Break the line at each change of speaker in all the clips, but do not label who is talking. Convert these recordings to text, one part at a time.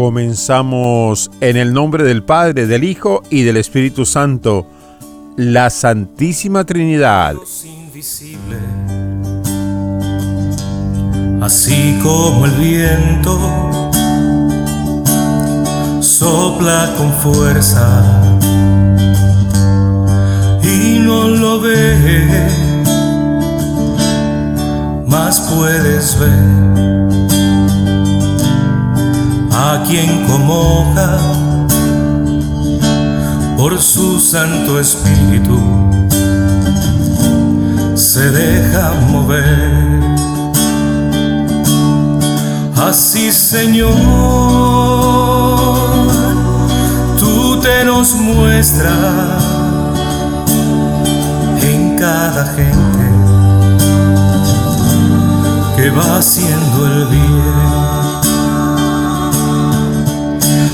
Comenzamos en el nombre del Padre, del Hijo y del Espíritu Santo, la Santísima Trinidad.
Así como el viento sopla con fuerza y no lo ve, más puedes ver a quien conmoja por su Santo Espíritu se deja mover. Así Señor, tú te nos muestras en cada gente que va haciendo el bien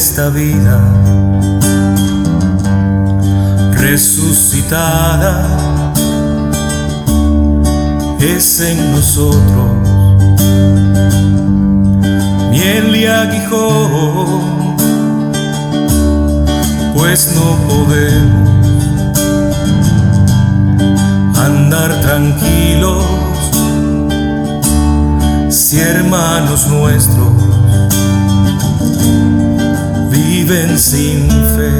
Esta vida resucitada es en nosotros. Miel y aguijón, pues no podemos andar tranquilos si hermanos nuestros viven sin fe.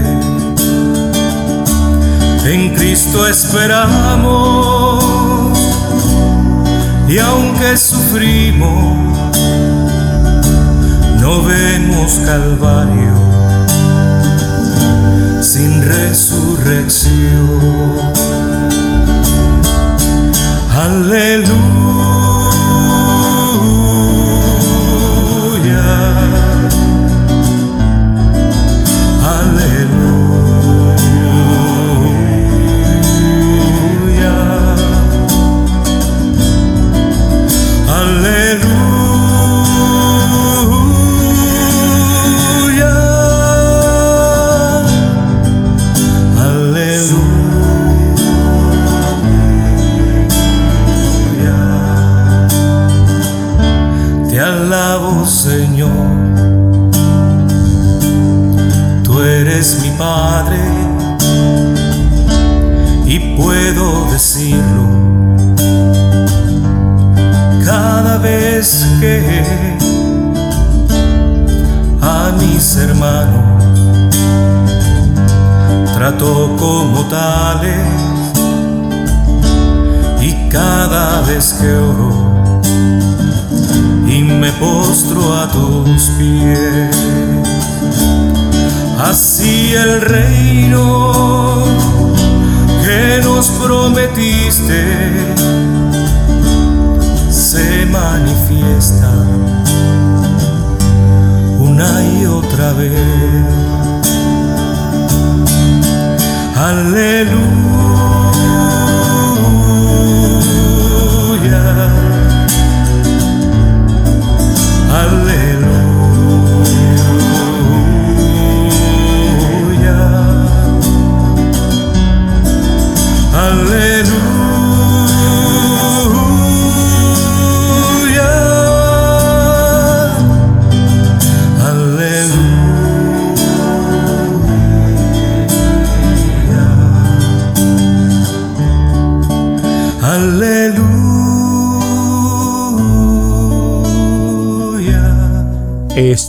En Cristo esperamos y aunque sufrimos, no vemos calvario sin resurrección. Aleluya. Como tales y cada vez que oro y me postro a tus pies, así el reino que nos prometiste se manifiesta una y otra vez. Aleluya.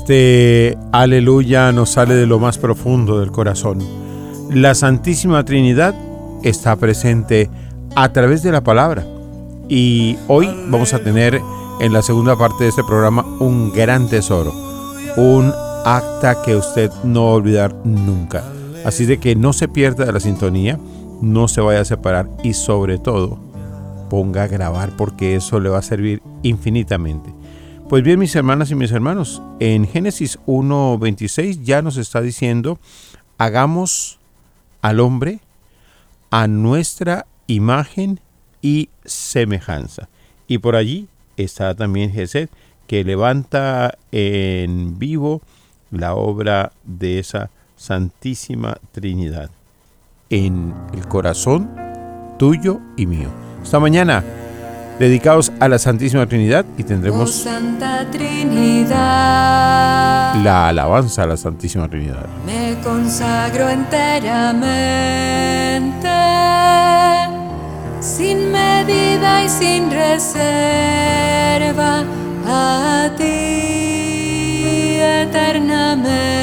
Este aleluya nos sale de lo más profundo del corazón. La Santísima Trinidad está presente a través de la palabra. Y hoy vamos a tener en la segunda parte de este programa un gran tesoro, un acta que usted no va a olvidar nunca. Así de que no se pierda de la sintonía, no se vaya a separar y sobre todo, ponga a grabar porque eso le va a servir infinitamente. Pues bien, mis hermanas y mis hermanos, en Génesis 1.26 ya nos está diciendo, hagamos al hombre a nuestra imagen y semejanza. Y por allí está también Jesús, que levanta en vivo la obra de esa Santísima Trinidad en el corazón tuyo y mío. Esta mañana dedicados a la Santísima Trinidad y tendremos
oh, Santa Trinidad.
la alabanza a la Santísima Trinidad.
Me consagro enteramente, sin medida y sin reserva, a ti eternamente,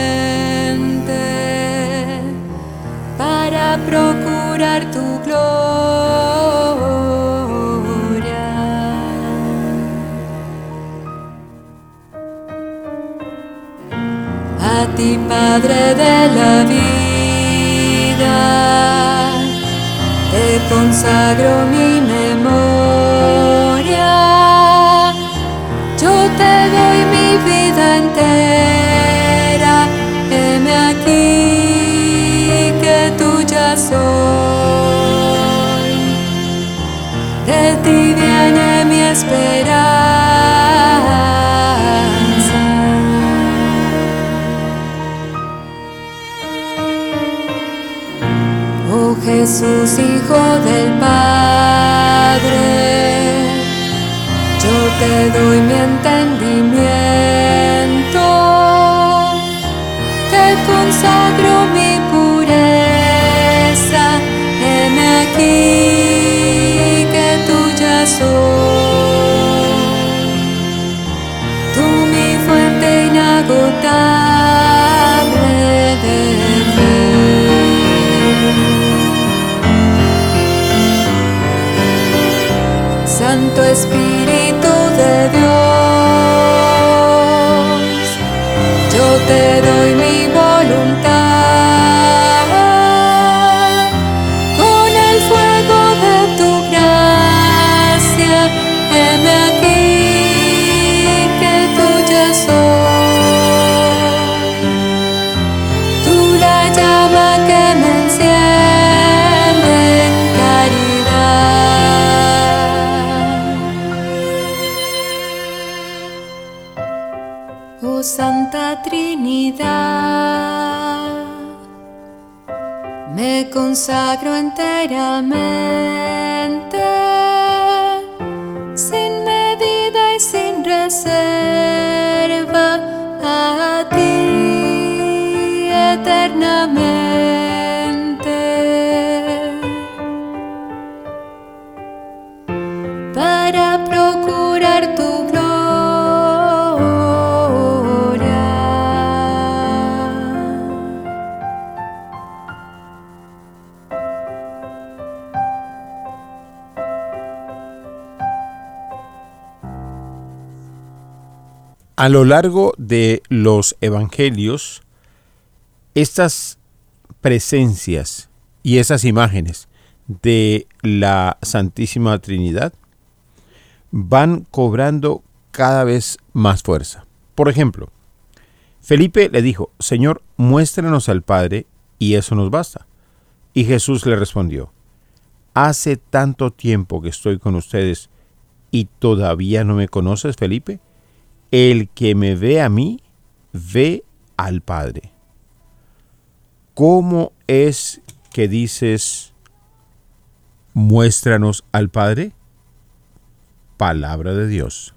para procurar tu gloria a ti Padre de la vida, te consagro mi memoria, yo te doy mi vida entera, heme aquí que tuya soy, de ti viene mi esperanza. Jesús, Hijo del Padre, yo te doy mi entendimiento, te consagro mi pureza, heme aquí que tuya soy, consagro enteramente, A
lo largo de los evangelios, estas presencias y esas imágenes de la Santísima Trinidad van cobrando cada vez más fuerza. Por ejemplo, Felipe le dijo, Señor, muéstranos al Padre y eso nos basta. Y Jesús le respondió, Hace tanto tiempo que estoy con ustedes y todavía no me conoces, Felipe. El que me ve a mí, ve al Padre. ¿Cómo es que dices, muéstranos al Padre? Palabra de Dios.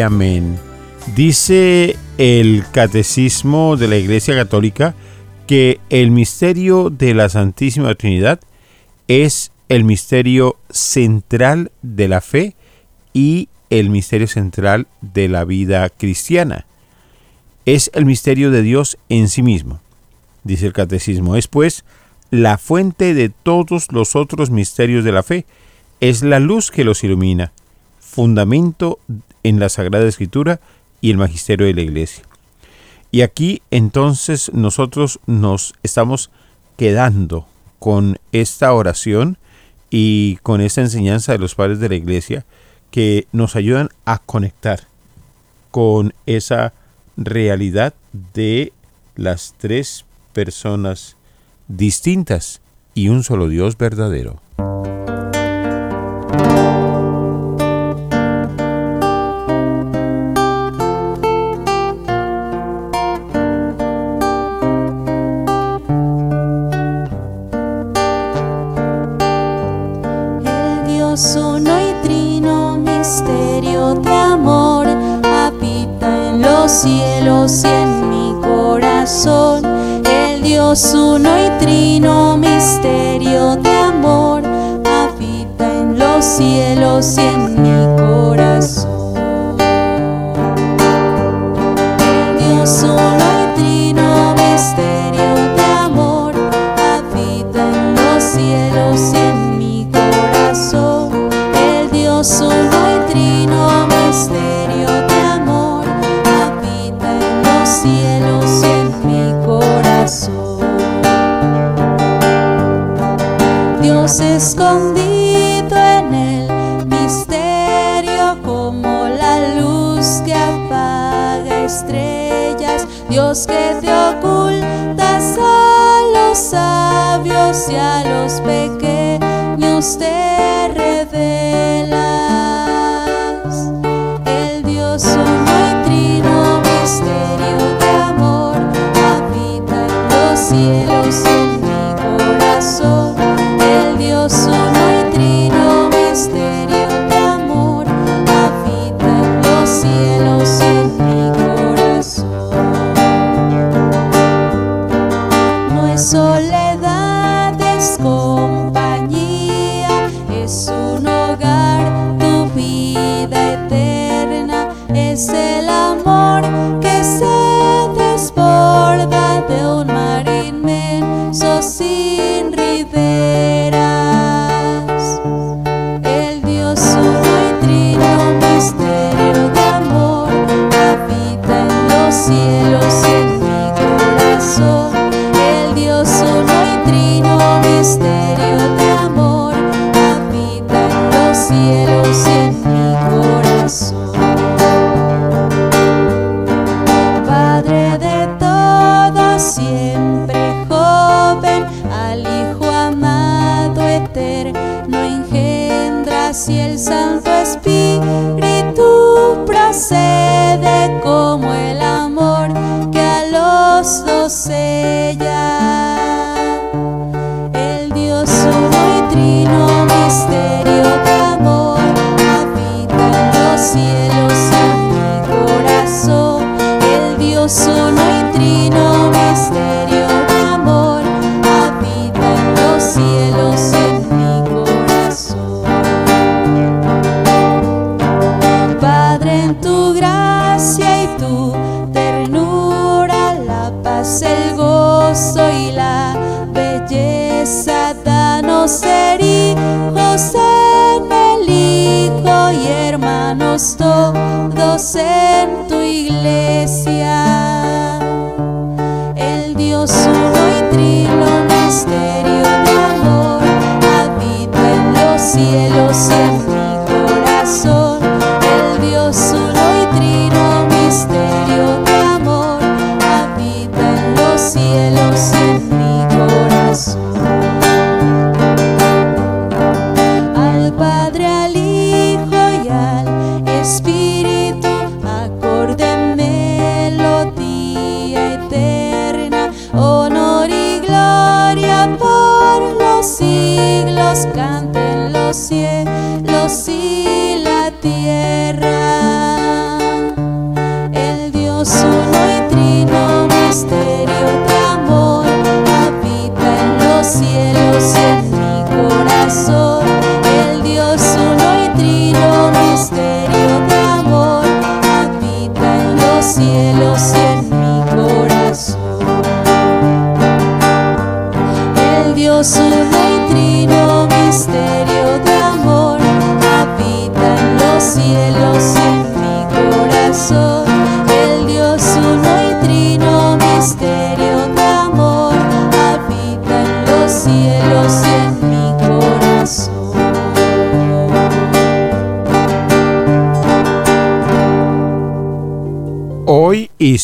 amén. Dice el Catecismo de la Iglesia Católica que el misterio de la Santísima Trinidad es el misterio central de la fe y el misterio central de la vida cristiana. Es el misterio de Dios en sí mismo. Dice el catecismo, es pues la fuente de todos los otros misterios de la fe, es la luz que los ilumina, fundamento en la Sagrada Escritura y el Magisterio de la Iglesia. Y aquí entonces nosotros nos estamos quedando con esta oración y con esta enseñanza de los padres de la iglesia que nos ayudan a conectar con esa realidad de las tres personas distintas y un solo Dios verdadero.
Dios uno y trino, misterio de amor, habita en los cielos y en mí. must be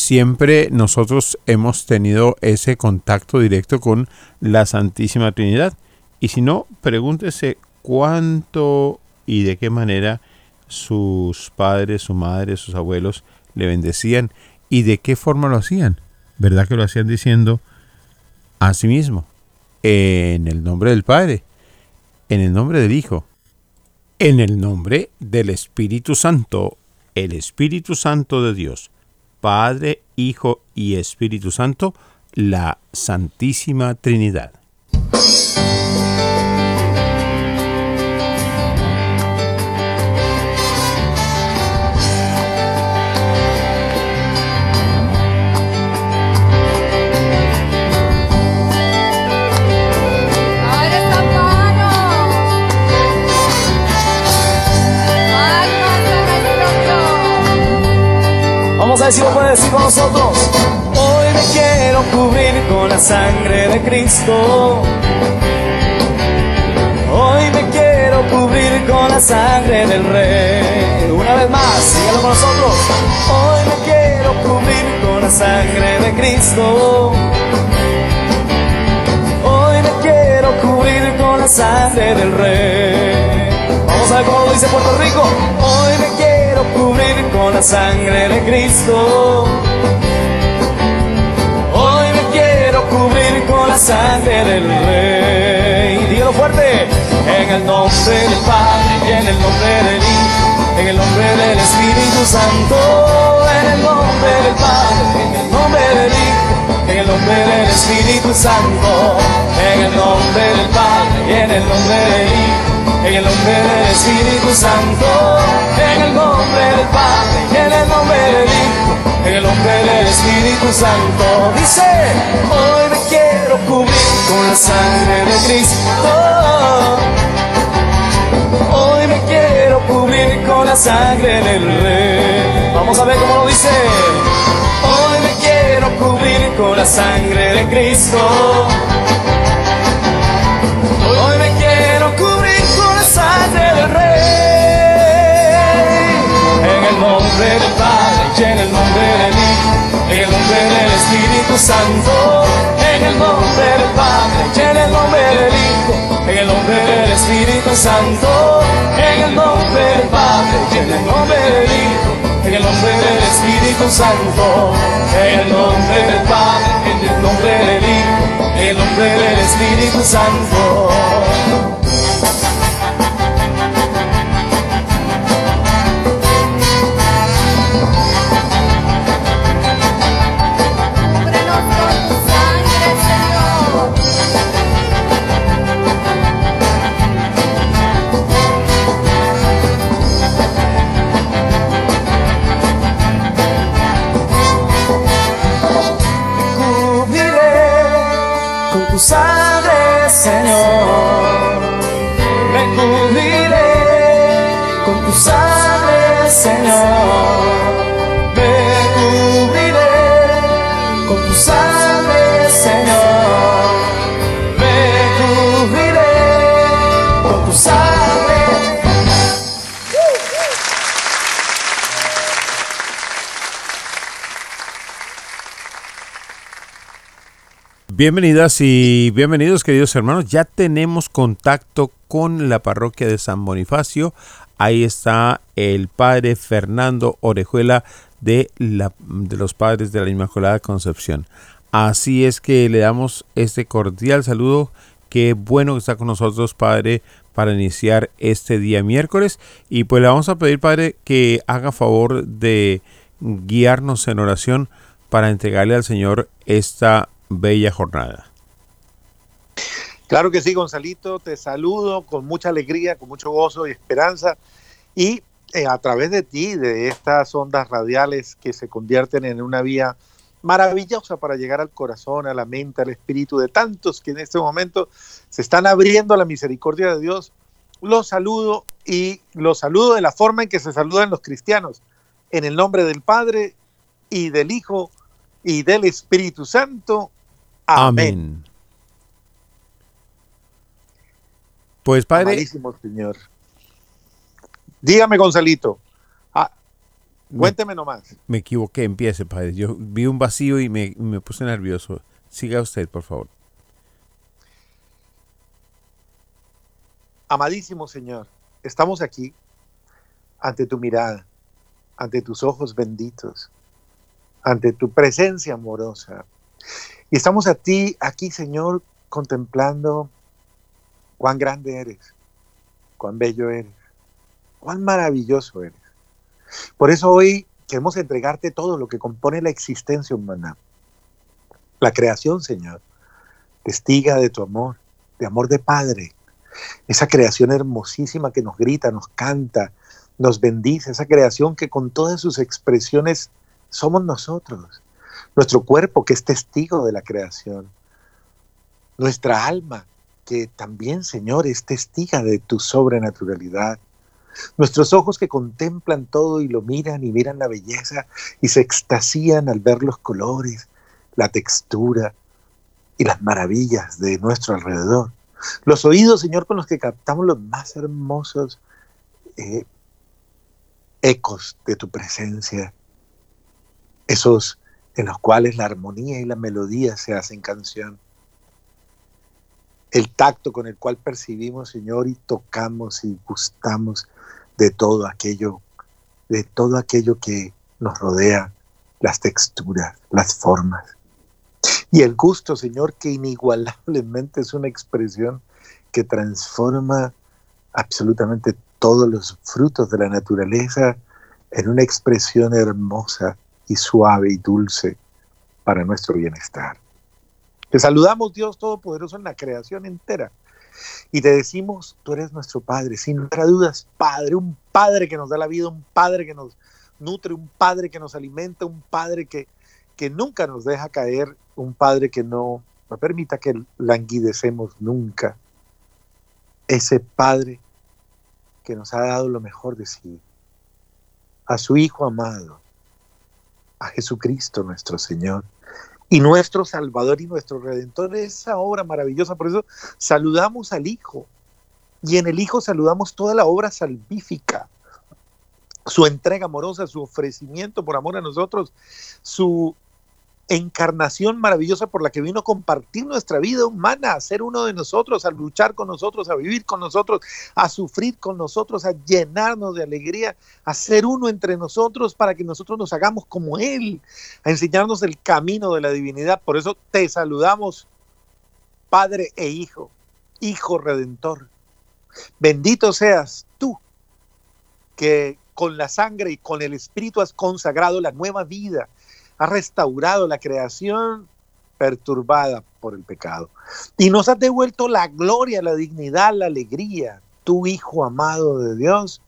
siempre
nosotros hemos tenido ese contacto directo con la Santísima Trinidad. Y si no, pregúntese cuánto y de qué manera sus padres, su madre, sus abuelos le bendecían y de qué forma lo hacían. ¿Verdad que lo hacían diciendo a sí mismo? En el nombre del Padre, en el nombre del Hijo, en el nombre del Espíritu Santo, el Espíritu Santo de Dios, Padre, Hijo y Espíritu Santo, la Santísima Trinidad.
Si lo puede decir con nosotros. Hoy me quiero cubrir con la sangre de Cristo. Hoy me quiero cubrir con la sangre del Rey. Una vez más, síganlo con nosotros. Hoy me quiero cubrir con la sangre de Cristo. Hoy me quiero cubrir con la sangre del Rey. Vamos a ver cómo lo dice Puerto Rico. Hoy quiero cubrir con la sangre de Cristo. Hoy me quiero cubrir con la sangre del Rey. Dígalo fuerte. En el nombre del Padre y en el nombre del Hijo, en el nombre del Espíritu Santo, en el nombre del Padre, en el nombre del Hijo, en el nombre del Espíritu Santo, en el nombre del Padre y en el nombre del Hijo, en el nombre del Espíritu Santo, en el nombre del Padre en el nombre del Hijo, en el nombre del Espíritu Santo. Dice, hoy me quiero cubrir con la sangre de Cristo. Hoy me quiero cubrir con la sangre del Rey. Vamos a ver cómo lo dice. Hoy me quiero cubrir con la sangre de Cristo. En el nombre del Hijo, en el nombre del Espíritu Santo. En el nombre del Padre y en el nombre del Hijo, en el nombre del Espíritu Santo. En el nombre del Padre y en el nombre del Hijo, en el nombre del Espíritu Santo. En el nombre del Padre, en el nombre del Hijo, en el nombre del Espíritu Santo.
Bienvenidas y bienvenidos queridos hermanos. Ya tenemos contacto con la parroquia de San Bonifacio. Ahí está el padre Fernando Orejuela de, la, de los padres de la Inmaculada Concepción. Así es que le damos este cordial saludo. Qué bueno que está con nosotros, padre, para iniciar este día miércoles. Y pues le vamos a pedir, padre, que haga favor de guiarnos en oración para entregarle al Señor esta bella jornada.
Claro que sí, Gonzalito, te saludo con mucha alegría, con mucho gozo y esperanza. Y eh, a través de ti, de estas ondas radiales que se convierten en una vía maravillosa para llegar al corazón, a la mente, al espíritu de tantos que en este momento se están abriendo a la misericordia de Dios, los saludo y los saludo de la forma en que se saludan los cristianos, en el nombre del Padre y del Hijo y del Espíritu Santo.
Amén. Pues padre,
Amadísimo Señor. Dígame, Gonzalito. Ah,
Me,
Cuénteme nomás.
me equivoqué, empiece, padre. Yo vi un vacío y me, me puse nervioso. Siga usted, por favor.
Amadísimo Señor, estamos aquí ante tu mirada, ante tus ojos benditos, ante tu presencia amorosa. Y estamos a ti aquí, Señor, contemplando cuán grande eres, cuán bello eres, cuán maravilloso eres. Por eso hoy queremos entregarte todo lo que compone la existencia humana. La creación, Señor, testiga de tu amor, de amor de Padre. Esa creación hermosísima que nos grita, nos canta, nos bendice, esa creación que con todas sus expresiones somos nosotros. Nuestro cuerpo que es testigo de la creación. Nuestra alma que también, Señor, es testiga de tu sobrenaturalidad. Nuestros ojos que contemplan todo y lo miran y miran la belleza y se extasían al ver los colores, la textura y las maravillas de nuestro alrededor. Los oídos, Señor, con los que captamos los más hermosos eh, ecos de tu presencia, esos en los cuales la armonía y la melodía se hacen canción. El tacto con el cual percibimos, Señor, y tocamos y gustamos de todo aquello, de todo aquello que nos rodea, las texturas, las formas. Y el gusto, Señor, que inigualablemente es una expresión que transforma absolutamente todos los frutos de la naturaleza en una expresión hermosa y suave y dulce para nuestro bienestar. Te saludamos, Dios Todopoderoso, en la creación entera. Y te decimos, tú eres nuestro Padre, sin lugar a dudas, Padre, un Padre que nos da la vida, un Padre que nos nutre, un Padre que nos alimenta, un Padre que, que nunca nos deja caer, un Padre que no, no permita que languidecemos nunca. Ese Padre que nos ha dado lo mejor de sí, a su Hijo amado, a Jesucristo nuestro Señor y nuestro Salvador y nuestro Redentor, esa obra maravillosa. Por eso saludamos al Hijo y en el Hijo saludamos toda la obra salvífica, su entrega amorosa, su ofrecimiento por amor a nosotros, su encarnación maravillosa por la que vino a compartir nuestra vida humana, a ser uno de nosotros, a luchar con nosotros, a vivir con nosotros, a sufrir con nosotros, a llenarnos de alegría, a ser uno entre nosotros para que nosotros nos hagamos como Él, a enseñarnos el camino de la divinidad. Por eso te saludamos, Padre e Hijo, Hijo Redentor. Bendito seas tú, que con la sangre y con el Espíritu has consagrado la nueva vida ha restaurado la creación perturbada por el pecado. Y nos has devuelto la gloria, la dignidad, la alegría, tu Hijo amado de Dios,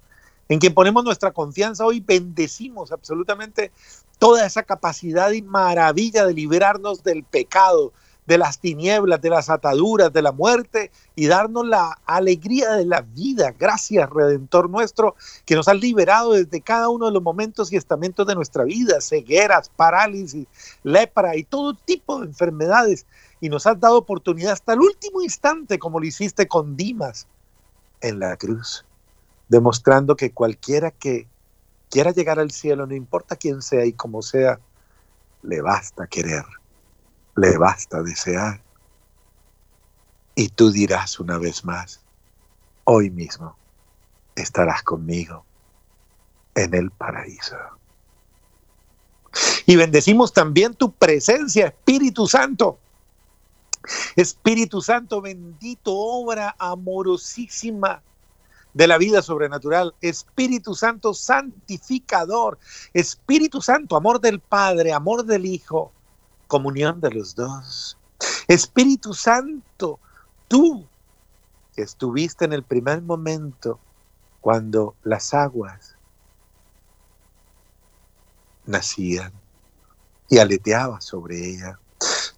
en quien ponemos nuestra confianza hoy, bendecimos absolutamente toda esa capacidad y maravilla de liberarnos del pecado, de las tinieblas, de las ataduras, de la muerte y darnos la alegría de la vida. Gracias, Redentor nuestro, que nos has liberado desde cada uno de los momentos y estamentos de nuestra vida, cegueras, parálisis, lepra y todo tipo de enfermedades. Y nos has dado oportunidad hasta el último instante, como lo hiciste con Dimas en la cruz, demostrando que cualquiera que quiera llegar al cielo, no importa quién sea y cómo sea, le basta querer le basta desear. Y tú dirás una vez más, hoy mismo estarás conmigo en el paraíso. Y bendecimos también tu presencia, Espíritu Santo. Espíritu Santo bendito, obra amorosísima de la vida sobrenatural. Espíritu Santo santificador. Espíritu Santo, amor del Padre, amor del Hijo comunión de los dos. Espíritu Santo, tú que estuviste en el primer momento cuando las aguas nacían y aleteabas sobre ella.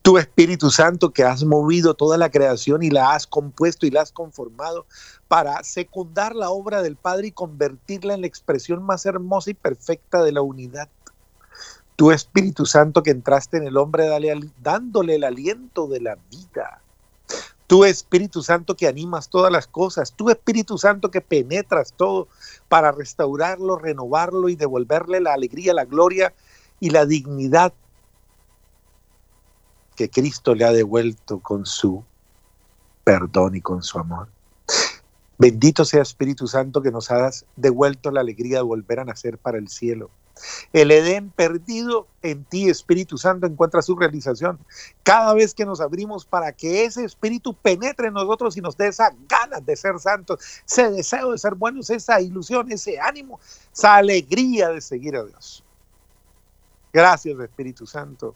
Tu Espíritu Santo que has movido toda la creación y la has compuesto y la has conformado para secundar la obra del Padre y convertirla en la expresión más hermosa y perfecta de la unidad tu Espíritu Santo que entraste en el hombre dándole el aliento de la vida. Tú Espíritu Santo que animas todas las cosas, tú Espíritu Santo que penetras todo para restaurarlo, renovarlo y devolverle la alegría, la gloria y la dignidad que Cristo le ha devuelto con su perdón y con su amor. Bendito sea Espíritu Santo que nos has devuelto la alegría de volver a nacer para el cielo. El Edén perdido en ti, Espíritu Santo, encuentra su realización. Cada vez que nos abrimos para que ese Espíritu penetre en nosotros y nos dé esa ganas de ser santos, ese deseo de ser buenos, esa ilusión, ese ánimo, esa alegría de seguir a Dios. Gracias, Espíritu Santo.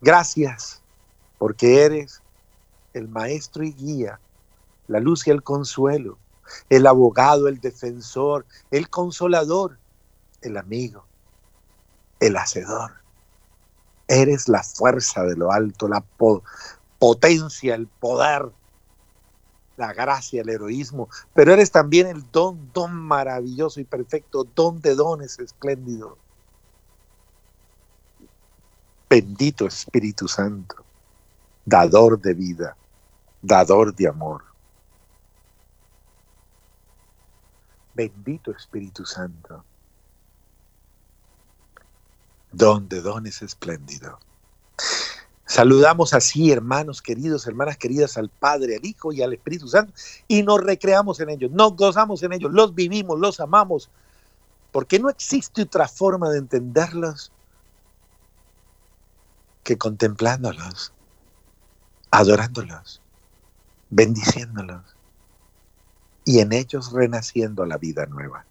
Gracias porque eres el maestro y guía, la luz y el consuelo, el abogado, el defensor, el consolador, el amigo, el hacedor. Eres la fuerza de lo alto, la potencia, el poder, la gracia, el heroísmo, pero eres también el don, don maravilloso y perfecto, don de dones espléndido. Bendito Espíritu Santo, dador de vida, dador de amor. Bendito Espíritu Santo, don de dones espléndido. Saludamos así, hermanos queridos, hermanas queridas, al Padre, al Hijo y al Espíritu Santo, y nos recreamos en ellos, nos gozamos en ellos, los vivimos, los amamos, porque no existe otra forma de entenderlos que contemplándolos, adorándolos, bendiciéndolos y en ellos renaciendo la vida nueva.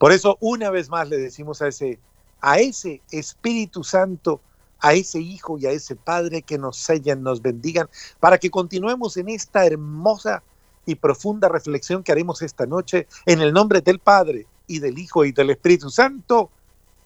Por eso una vez más le decimos a ese a ese Espíritu Santo, a ese Hijo y a ese Padre que nos sellan, nos bendigan, para que continuemos en esta hermosa y profunda reflexión que haremos esta noche en el nombre del Padre y del Hijo y del Espíritu Santo.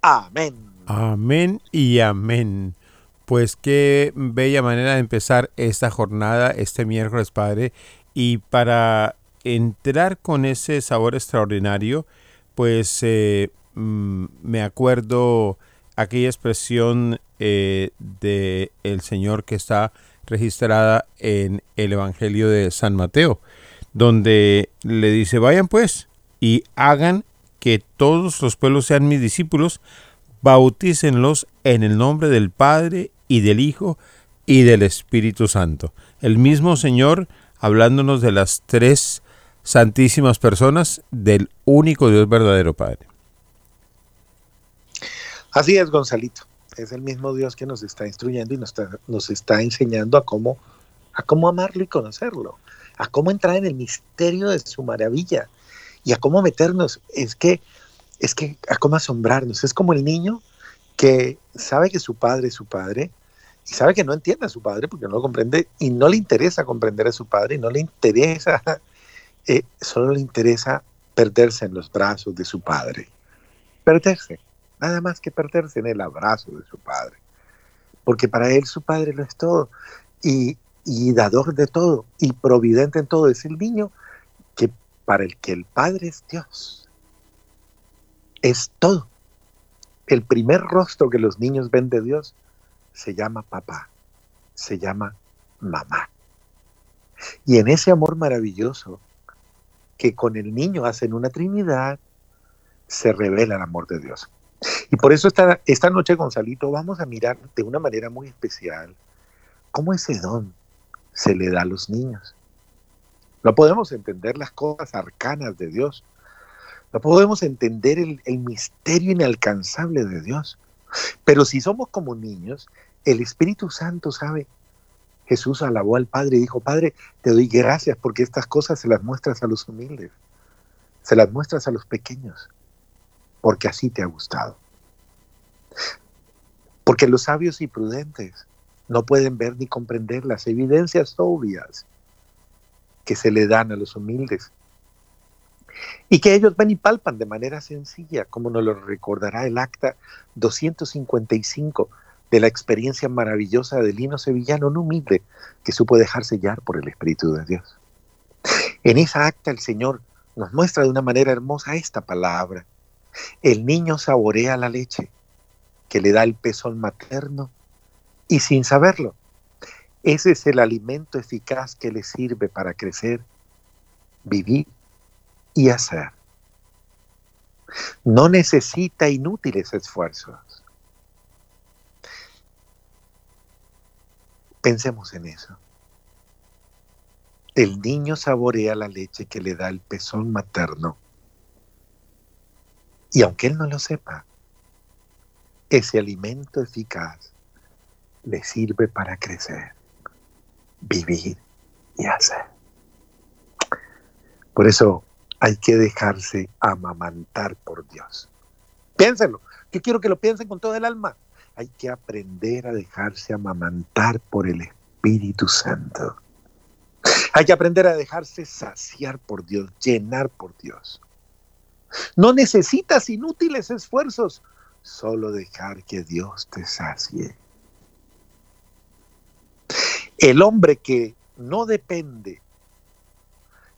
Amén.
Amén y amén. Pues qué bella manera de empezar esta jornada, este miércoles, Padre. Y para entrar con ese sabor extraordinario, pues eh, mm, me acuerdo aquella expresión eh, de el Señor que está registrada en el Evangelio de San Mateo, donde le dice, vayan pues y hagan que todos los pueblos sean mis discípulos, bautícenlos en el nombre del Padre y del Hijo y del Espíritu Santo. El mismo Señor hablándonos de las tres santísimas personas del único Dios verdadero Padre.
Así es, Gonzalito. Es el mismo Dios que nos está instruyendo y nos está, nos está enseñando a cómo, a cómo amarlo y conocerlo, a cómo entrar en el misterio de su maravilla y a cómo meternos. Es que, es que, a cómo asombrarnos. Es como el niño que sabe que su padre es su padre y sabe que no entiende a su padre porque no lo comprende y no le interesa comprender a su padre y no le interesa, eh, solo le interesa perderse en los brazos de su padre. Perderse, nada más que perderse en el abrazo de su padre. Porque para él su padre lo es todo y, y dador de todo y providente en todo. Es el niño que para el que el padre es Dios. Es todo. El primer rostro que los niños ven de Dios se llama papá, se llama mamá. Y en ese amor maravilloso que con el niño hacen una Trinidad, se revela el amor de Dios. Y por eso esta, esta noche, Gonzalito, vamos a mirar de una manera muy especial cómo ese don se le da a los niños. No podemos entender las cosas arcanas de Dios. No podemos entender el, el misterio inalcanzable de Dios. Pero si somos como niños, el Espíritu Santo sabe. Jesús alabó al Padre y dijo, Padre, te doy gracias porque estas cosas se las muestras a los humildes, se las muestras a los pequeños, porque así te ha gustado. Porque los sabios y prudentes no pueden ver ni comprender las evidencias obvias que se le dan a los humildes y que ellos ven y palpan de manera sencilla, como nos lo recordará el acta 255 de la experiencia maravillosa del Lino Sevillano, un humilde que supo dejar sellar por el Espíritu de Dios. En esa acta el Señor nos muestra de una manera hermosa esta palabra. El niño saborea la leche que le da el pezón materno y sin saberlo, Ese es el alimento eficaz que le sirve para crecer, vivir y hacer. No necesita inútiles esfuerzos. Pensemos en eso. El niño saborea la leche que le da el pezón materno. Y aunque él no lo sepa, ese alimento eficaz le sirve para crecer, vivir y hacer. Por eso hay que dejarse amamantar por Dios. Piénsenlo. Yo quiero que lo piensen con todo el alma. Hay que aprender a dejarse amamantar por el Espíritu Santo. Hay que aprender a dejarse saciar por Dios, llenar por Dios. No necesitas inútiles esfuerzos, solo dejar que Dios te sacie. El hombre que no depende,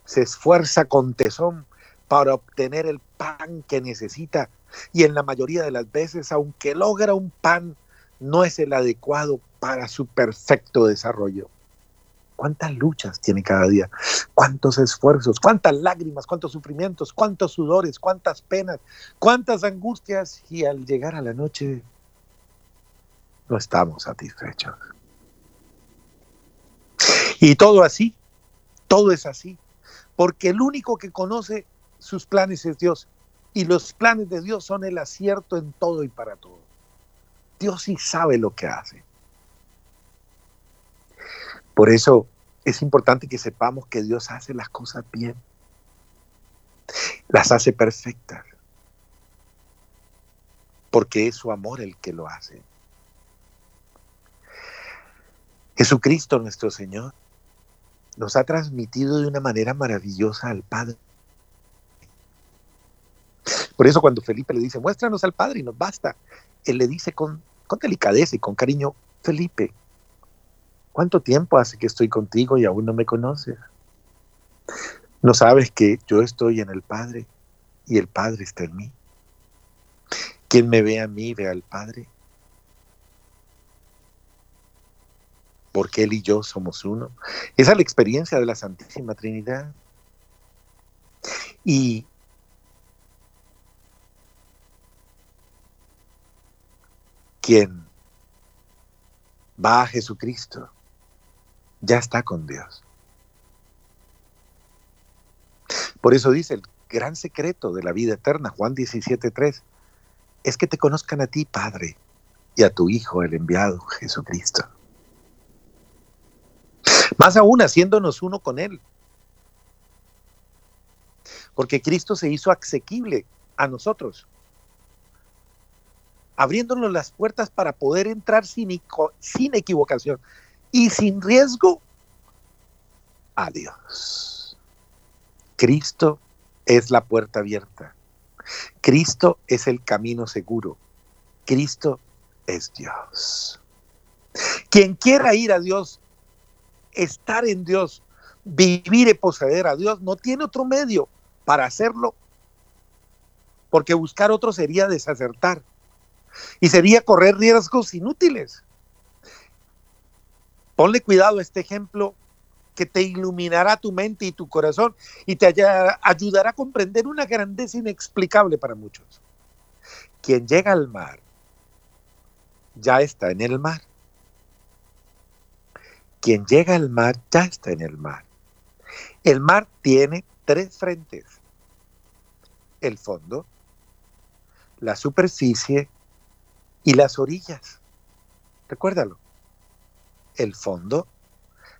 se esfuerza con tesón para obtener el pan que necesita y en la mayoría de las veces, aunque logra un pan, no es el adecuado para su perfecto desarrollo. ¿Cuántas luchas tiene cada día? ¿Cuántos esfuerzos? ¿Cuántas lágrimas? ¿Cuántos sufrimientos? ¿Cuántos sudores? ¿Cuántas penas? ¿Cuántas angustias? Y al llegar a la noche no estamos satisfechos. Y todo así, todo es así, porque el único que conoce sus planes es Dios. Y los planes de Dios son el acierto en todo y para todo. Dios sí sabe lo que hace. Por eso es importante que sepamos que Dios hace las cosas bien. Las hace perfectas. Porque es su amor el que lo hace. Jesucristo nuestro Señor nos ha transmitido de una manera maravillosa al Padre. Por eso cuando Felipe le dice, muéstranos al Padre y nos basta, él le dice con, con delicadeza y con cariño, Felipe, ¿cuánto tiempo hace que estoy contigo y aún no me conoces? ¿No sabes que yo estoy en el Padre y el Padre está en mí? Quien me ve a mí, ve al Padre. Porque Él y yo somos uno. Esa es la experiencia de la Santísima Trinidad. Y quien va a Jesucristo ya está con Dios. Por eso dice el gran secreto de la vida eterna, Juan 17:3, es que te conozcan a ti, Padre, y a tu Hijo, el enviado, Jesucristo. Más aún haciéndonos uno con Él. Porque Cristo se hizo asequible a nosotros abriéndonos las puertas para poder entrar sin, equivocación y sin riesgo a Dios. Cristo es la puerta abierta. Cristo es el camino seguro. Cristo es Dios. Quien quiera ir a Dios, estar en Dios, vivir y poseer a Dios, no tiene otro medio para hacerlo, porque buscar otro sería desacertar y sería correr riesgos inútiles. Ponle cuidado a este ejemplo que te iluminará tu mente y tu corazón y te ayudará a comprender una grandeza inexplicable para muchos. Quien llega al mar ya está en el mar. Quien llega al mar ya está en el mar. El mar tiene tres frentes. El fondo, la superficie y las orillas. Recuérdalo. El fondo,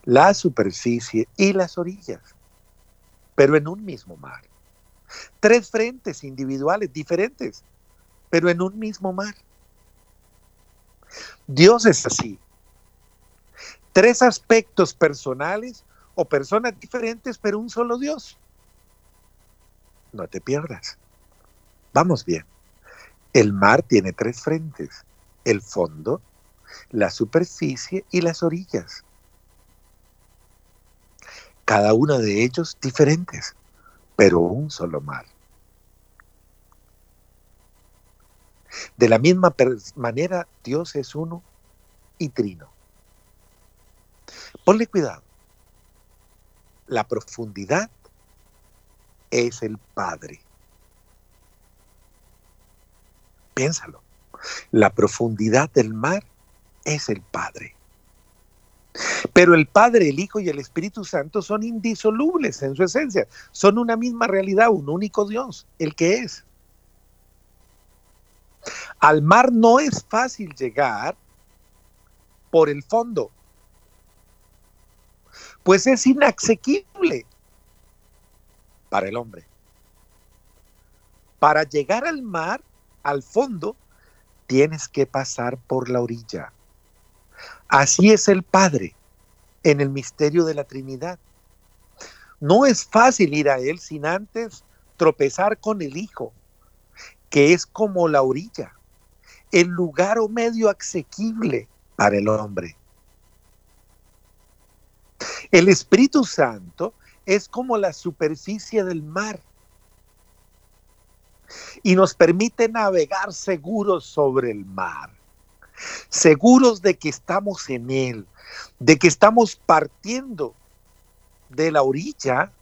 la superficie y las orillas. Pero en un mismo mar. Tres frentes individuales diferentes, pero en un mismo mar. Dios es así. Tres aspectos personales o personas diferentes, pero un solo Dios. No te pierdas. Vamos bien. El mar tiene tres frentes, el fondo, la superficie y las orillas. Cada uno de ellos diferentes, pero un solo mar. De la misma manera, Dios es uno y trino. Ponle cuidado. La profundidad es el Padre. Piénsalo. La profundidad del mar es el Padre. Pero el Padre, el Hijo y el Espíritu Santo son indisolubles en su esencia. Son una misma realidad, un único Dios, el que es. Al mar no es fácil llegar por el fondo, pues es inaccesible para el hombre. Para llegar al mar, al fondo, tienes que pasar por la orilla. Así es el Padre en el misterio de la Trinidad. No es fácil ir a Él sin antes tropezar con el Hijo, que es como la orilla, el lugar o medio asequible para el hombre. El Espíritu Santo es como la superficie del mar y nos permite navegar seguros sobre el mar, seguros de que estamos en él, de que estamos partiendo de la orilla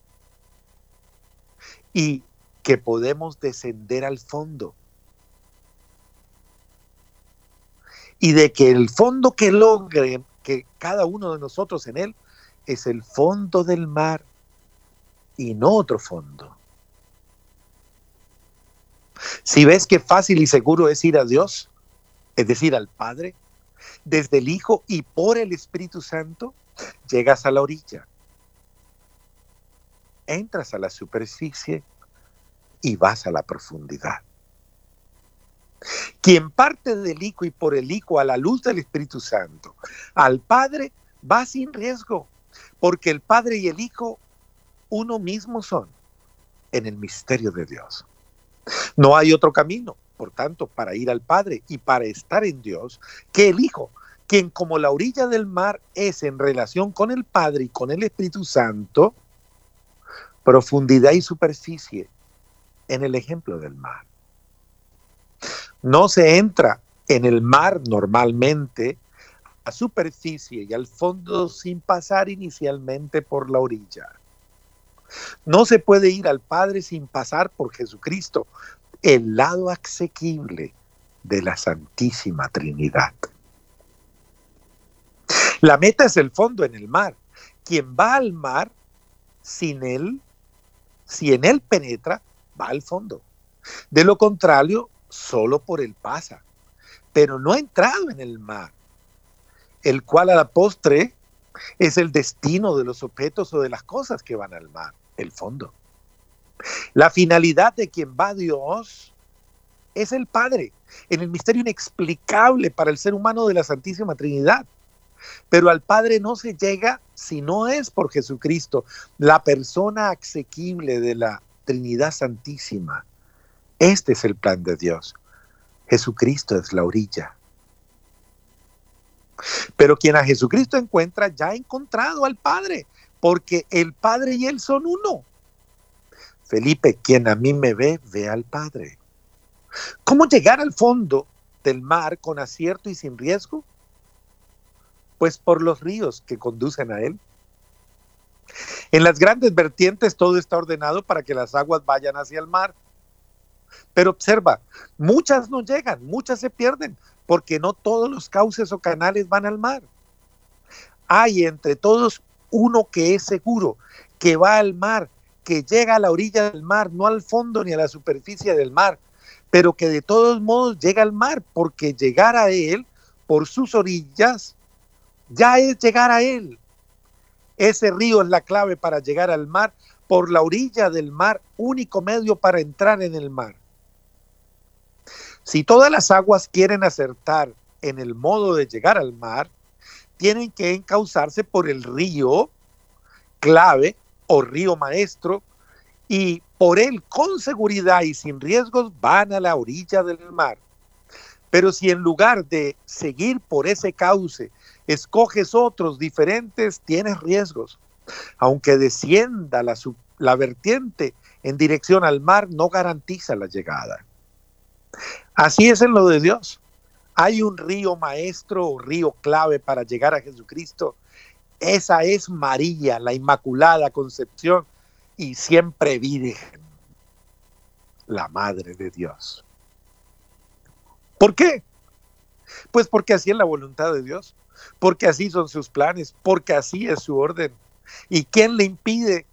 y que podemos descender al fondo. Y de que el fondo que logre que cada uno de nosotros en él es el fondo del mar y no otro fondo. Si ves que fácil y seguro es ir a Dios, es decir, al Padre, desde el Hijo y por el Espíritu Santo, llegas a la orilla. Entras a la superficie y vas a la profundidad. Quien parte del Hijo y por el Hijo a la luz del Espíritu Santo, al Padre, va sin riesgo, porque el Padre y el Hijo uno mismo son en el misterio de Dios. No hay otro camino, por tanto, para ir al Padre y para estar en Dios, que el Hijo, quien como la orilla del mar es en relación con el Padre y con el Espíritu Santo, profundidad y superficie en el ejemplo del mar. No se entra en el mar normalmente a superficie y al fondo sin pasar inicialmente por la orilla. No se puede ir al Padre sin pasar por Jesucristo, el lado asequible de la Santísima Trinidad. La meta es el fondo en el mar. Quien va al mar, sin él, si en él penetra, va al fondo. De lo contrario, solo por él pasa, pero no ha entrado en el mar, el cual a la postre es el destino de los objetos o de las cosas que van al mar el fondo. La finalidad de quien va Dios es el Padre, en el misterio inexplicable para el ser humano de la Santísima Trinidad. Pero al Padre no se llega si no es por Jesucristo, la persona asequible de la Trinidad Santísima. Este es el plan de Dios. Jesucristo es la orilla. Pero quien a Jesucristo encuentra ya ha encontrado al Padre porque el Padre y Él son uno. Felipe, quien a mí me ve, ve al Padre. ¿Cómo llegar al fondo del mar con acierto y sin riesgo? Pues por los ríos que conducen a Él. En las grandes vertientes todo está ordenado para que las aguas vayan hacia el mar. Pero observa, muchas no llegan, muchas se pierden, porque no todos los cauces o canales van al mar. Hay entre todos uno que es seguro, que va al mar, que llega a la orilla del mar, no al fondo ni a la superficie del mar, pero que de todos modos llega al mar, porque llegar a él por sus orillas ya es llegar a él. Ese río es la clave para llegar al mar, por la orilla del mar, único medio para entrar en el mar. Si todas las aguas quieren acertar en el modo de llegar al mar, tienen que encauzarse por el río clave o río maestro y por él con seguridad y sin riesgos van a la orilla del mar. Pero si en lugar de seguir por ese cauce escoges otros diferentes, tienes riesgos. Aunque descienda la, la vertiente en dirección al mar, no garantiza la llegada. Así es en lo de Dios. Hay un río maestro o río clave para llegar a Jesucristo Esa es María, la Inmaculada Concepción y siempre Virgen, la Madre de Dios. ¿Por qué? Pues porque así es la voluntad de Dios, porque así son sus planes, porque así es su orden. ¿Y quién le impide?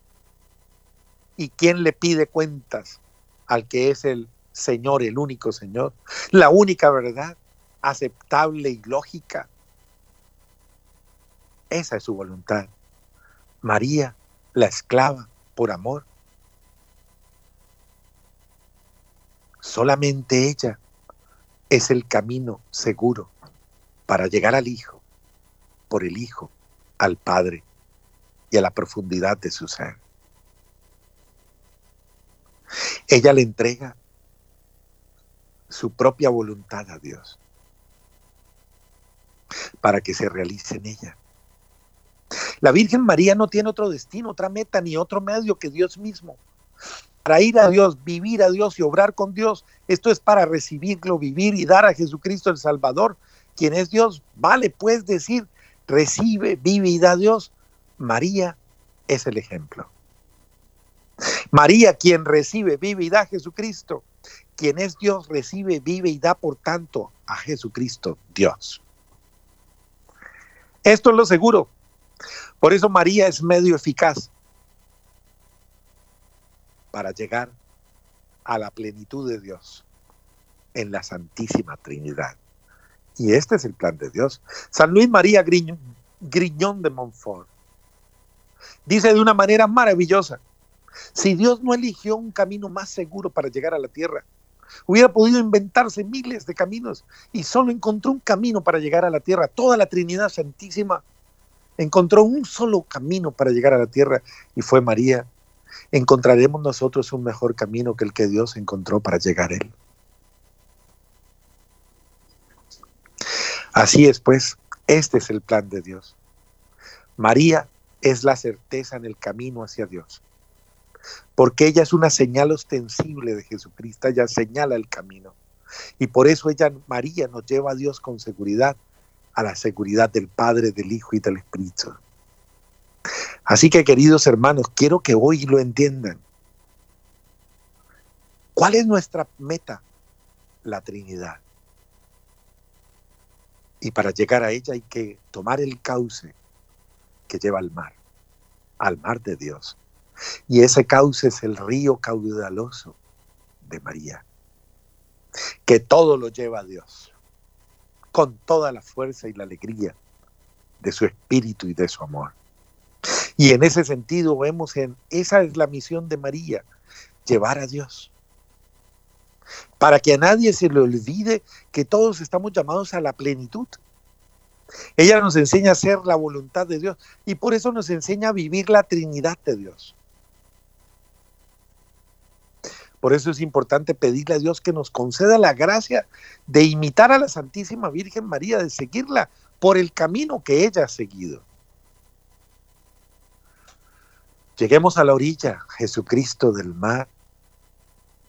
¿Y quién le pide cuentas al que es el Señor, el único Señor? La única verdad, aceptable y lógica. Esa es su voluntad. María, la esclava, por amor. Solamente ella es el camino seguro para llegar al Hijo, por el Hijo, al Padre y a la profundidad de su ser. Ella le entrega su propia voluntad a Dios para que se realice en ella. La Virgen María no tiene otro destino, otra meta, ni otro medio que Dios mismo. Para ir a Dios, vivir a Dios y obrar con Dios, esto es para recibirlo, vivir y dar a Jesucristo el Salvador, quien es Dios. Vale, puedes decir, recibe, vive y da a Dios. María es el ejemplo. María, quien recibe, vive y da a Jesucristo, quien es Dios, recibe, vive y da por tanto a Jesucristo, Dios. Esto es lo seguro. Por eso María es medio eficaz para llegar a la plenitud de Dios en la Santísima Trinidad. Y este es el plan de Dios. San Luis María Griñón, de Montfort dice de una manera maravillosa, si Dios no eligió un camino más seguro para llegar a la tierra, hubiera podido inventarse miles de caminos y solo encontró un camino para llegar a la tierra. Toda la Trinidad Santísima encontró un solo camino para llegar a la tierra y fue María. Encontraremos nosotros un mejor camino que el que Dios encontró para llegar a él. Así es, pues, este es el plan de Dios. María es la certeza en el camino hacia Dios, porque ella es una señal ostensible de Jesucristo, ella señala el camino. Y por eso ella, María, nos lleva a Dios con seguridad, a la seguridad del Padre, del Hijo y del Espíritu. Así que, queridos hermanos, quiero que hoy lo entiendan. ¿Cuál es nuestra meta? La Trinidad. Y para llegar a ella hay que tomar el cauce que lleva al mar, al mar de Dios. Y ese cauce es el río caudaloso de María, que todo lo lleva a Dios, con toda la fuerza y la alegría de su espíritu y de su amor. Y en ese sentido vemos en, esa es la misión de María, llevar a Dios. Para que a nadie se le olvide que todos estamos llamados a la plenitud. Ella nos enseña a hacer la voluntad de Dios y por eso nos enseña a vivir la Trinidad de Dios. Por eso es importante pedirle a Dios que nos conceda la gracia de imitar a la Santísima Virgen María, de seguirla por el camino que ella ha seguido. Lleguemos a la orilla, Jesucristo del mar,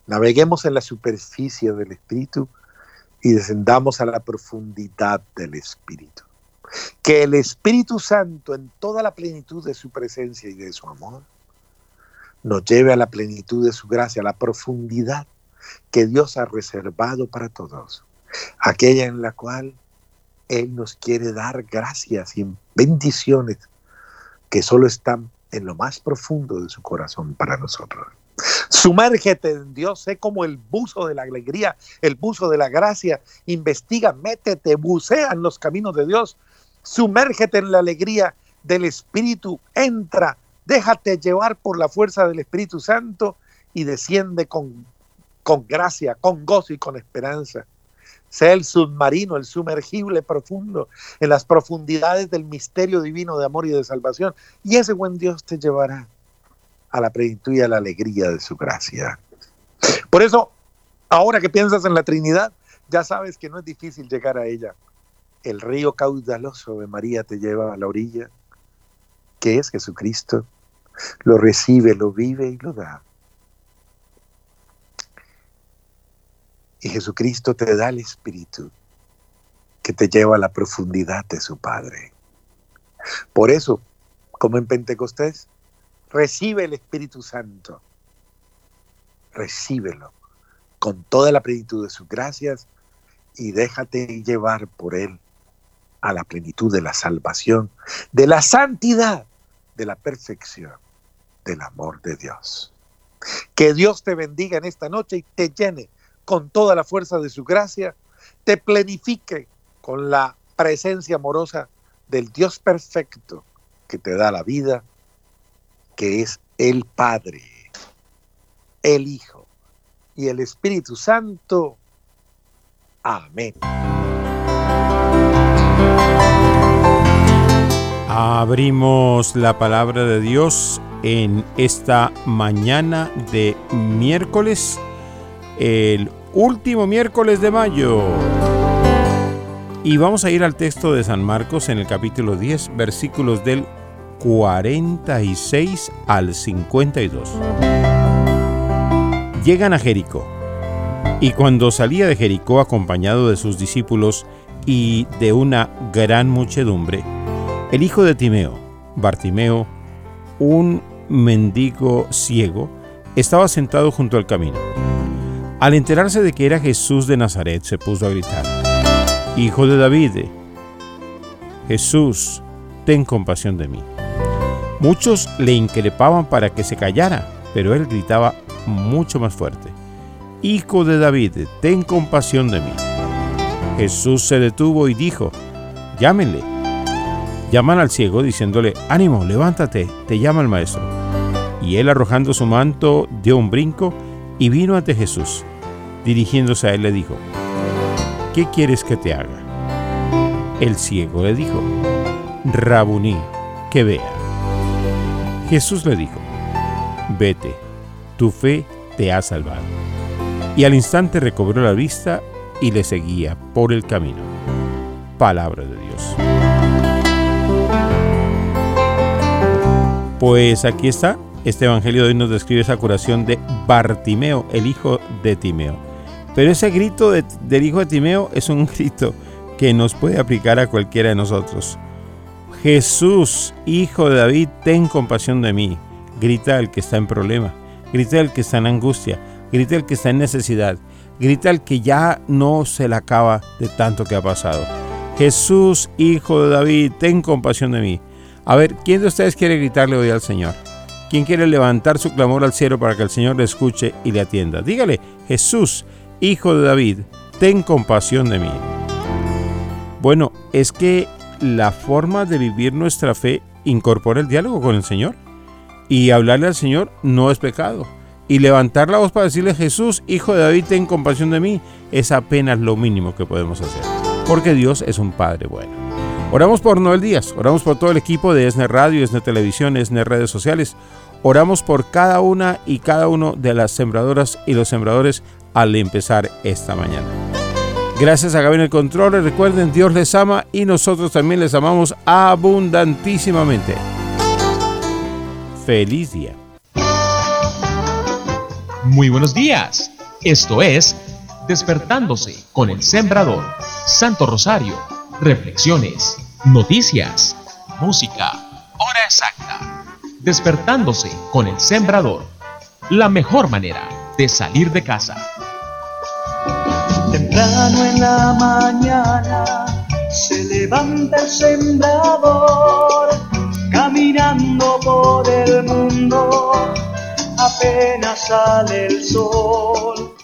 naveguemos en la superficie del Espíritu y descendamos a la profundidad del Espíritu. Que el Espíritu Santo, en toda la plenitud de su presencia y de su amor, nos lleve a la plenitud de su gracia, a la profundidad que Dios ha reservado para todos, aquella en la cual Él nos quiere dar gracias y bendiciones que solo están en lo más profundo de su corazón para nosotros. Sumérgete en Dios, sé como el buzo de la alegría, el buzo de la gracia, investiga, métete, bucea en los caminos de Dios, sumérgete en la alegría del Espíritu, entra, déjate llevar por la fuerza del Espíritu Santo y desciende con, con gracia, con gozo y con esperanza. Sea el submarino, el sumergible profundo, en las profundidades del misterio divino de amor y de salvación. Y ese buen Dios te llevará a la plenitud y a la alegría de su gracia. Por eso, ahora que piensas en la Trinidad, ya sabes que no es difícil llegar a ella. El río caudaloso de María te lleva a la orilla, que es Jesucristo. Lo recibe, lo vive y lo da. Y Jesucristo te da el Espíritu que te lleva a la profundidad de su Padre. Por eso, como en Pentecostés, recibe el Espíritu Santo. Recíbelo con toda la plenitud de sus gracias y déjate llevar por Él a la plenitud de la salvación, de la santidad, de la perfección, del amor de Dios. Que Dios te bendiga en esta noche y te llene con toda la fuerza de su gracia, te plenifique con la presencia amorosa del Dios perfecto que te da la vida, que es el Padre, el Hijo y el Espíritu Santo. Amén.
Abrimos la palabra de Dios en esta mañana de miércoles, el último miércoles de mayo. Y vamos a ir al texto de San Marcos en el capítulo 10, versículos del 46 al 52. Llegan a Jericó. Y cuando salía de Jericó acompañado de sus discípulos y de una gran muchedumbre, el hijo de Timeo, Bartimeo, un mendigo ciego, estaba sentado junto al camino. Al enterarse de que era Jesús de Nazaret, se puso a gritar, Hijo de David, Jesús, ten compasión de mí. Muchos le increpaban para que se callara, pero él gritaba mucho más fuerte, Hijo de David, ten compasión de mí. Jesús se detuvo y dijo, Llámenle. Llaman al ciego diciéndole, ánimo, levántate, te llama el maestro. Y él arrojando su manto dio un brinco y vino ante Jesús. Dirigiéndose a él le dijo, ¿qué quieres que te haga? El ciego le dijo, Rabuní, que vea. Jesús le dijo, vete, tu fe te ha salvado. Y al instante recobró la vista y le seguía por el camino. Palabra de Dios. Pues aquí está, este Evangelio de hoy nos describe esa curación de Bartimeo, el hijo de Timeo. Pero ese grito de- del hijo de Timeo es un grito que nos puede aplicar a cualquiera de nosotros. Jesús, hijo de David, ten compasión de mí. Grita el que está en problema, grita el que está en angustia, grita el que está en necesidad, grita el que ya no se le acaba de tanto que ha pasado. Jesús, hijo de David, ten compasión de mí. A ver, ¿quién de ustedes quiere gritarle hoy al Señor? ¿Quién quiere levantar su clamor al cielo para que el Señor le escuche y le atienda? Dígale, Jesús, hijo de David, ten compasión de mí. Bueno, es que la forma de vivir nuestra fe incorpora el diálogo con el Señor. Y hablarle al Señor no es pecado. Y levantar la voz para decirle, Jesús, hijo de David, ten compasión de mí, es apenas lo mínimo que podemos hacer. Porque Dios es un Padre bueno. Oramos por Noel Díaz, oramos por todo el equipo de ESNE Radio, ESNE Televisión, ESNE Redes Sociales. Oramos por cada una y cada uno de las sembradoras y los sembradores al empezar esta mañana. Gracias a Gaby en el control. Recuerden, Dios les ama y nosotros también les amamos abundantísimamente. Feliz día.
Muy buenos días. Esto es Despertándose con el Sembrador. Santo Rosario. Reflexiones. Noticias. Música. Hora exacta. Despertándose con el Sembrador. La mejor manera de salir de casa.
Temprano en la mañana se levanta el sembrador, caminando por el mundo, apenas sale el sol.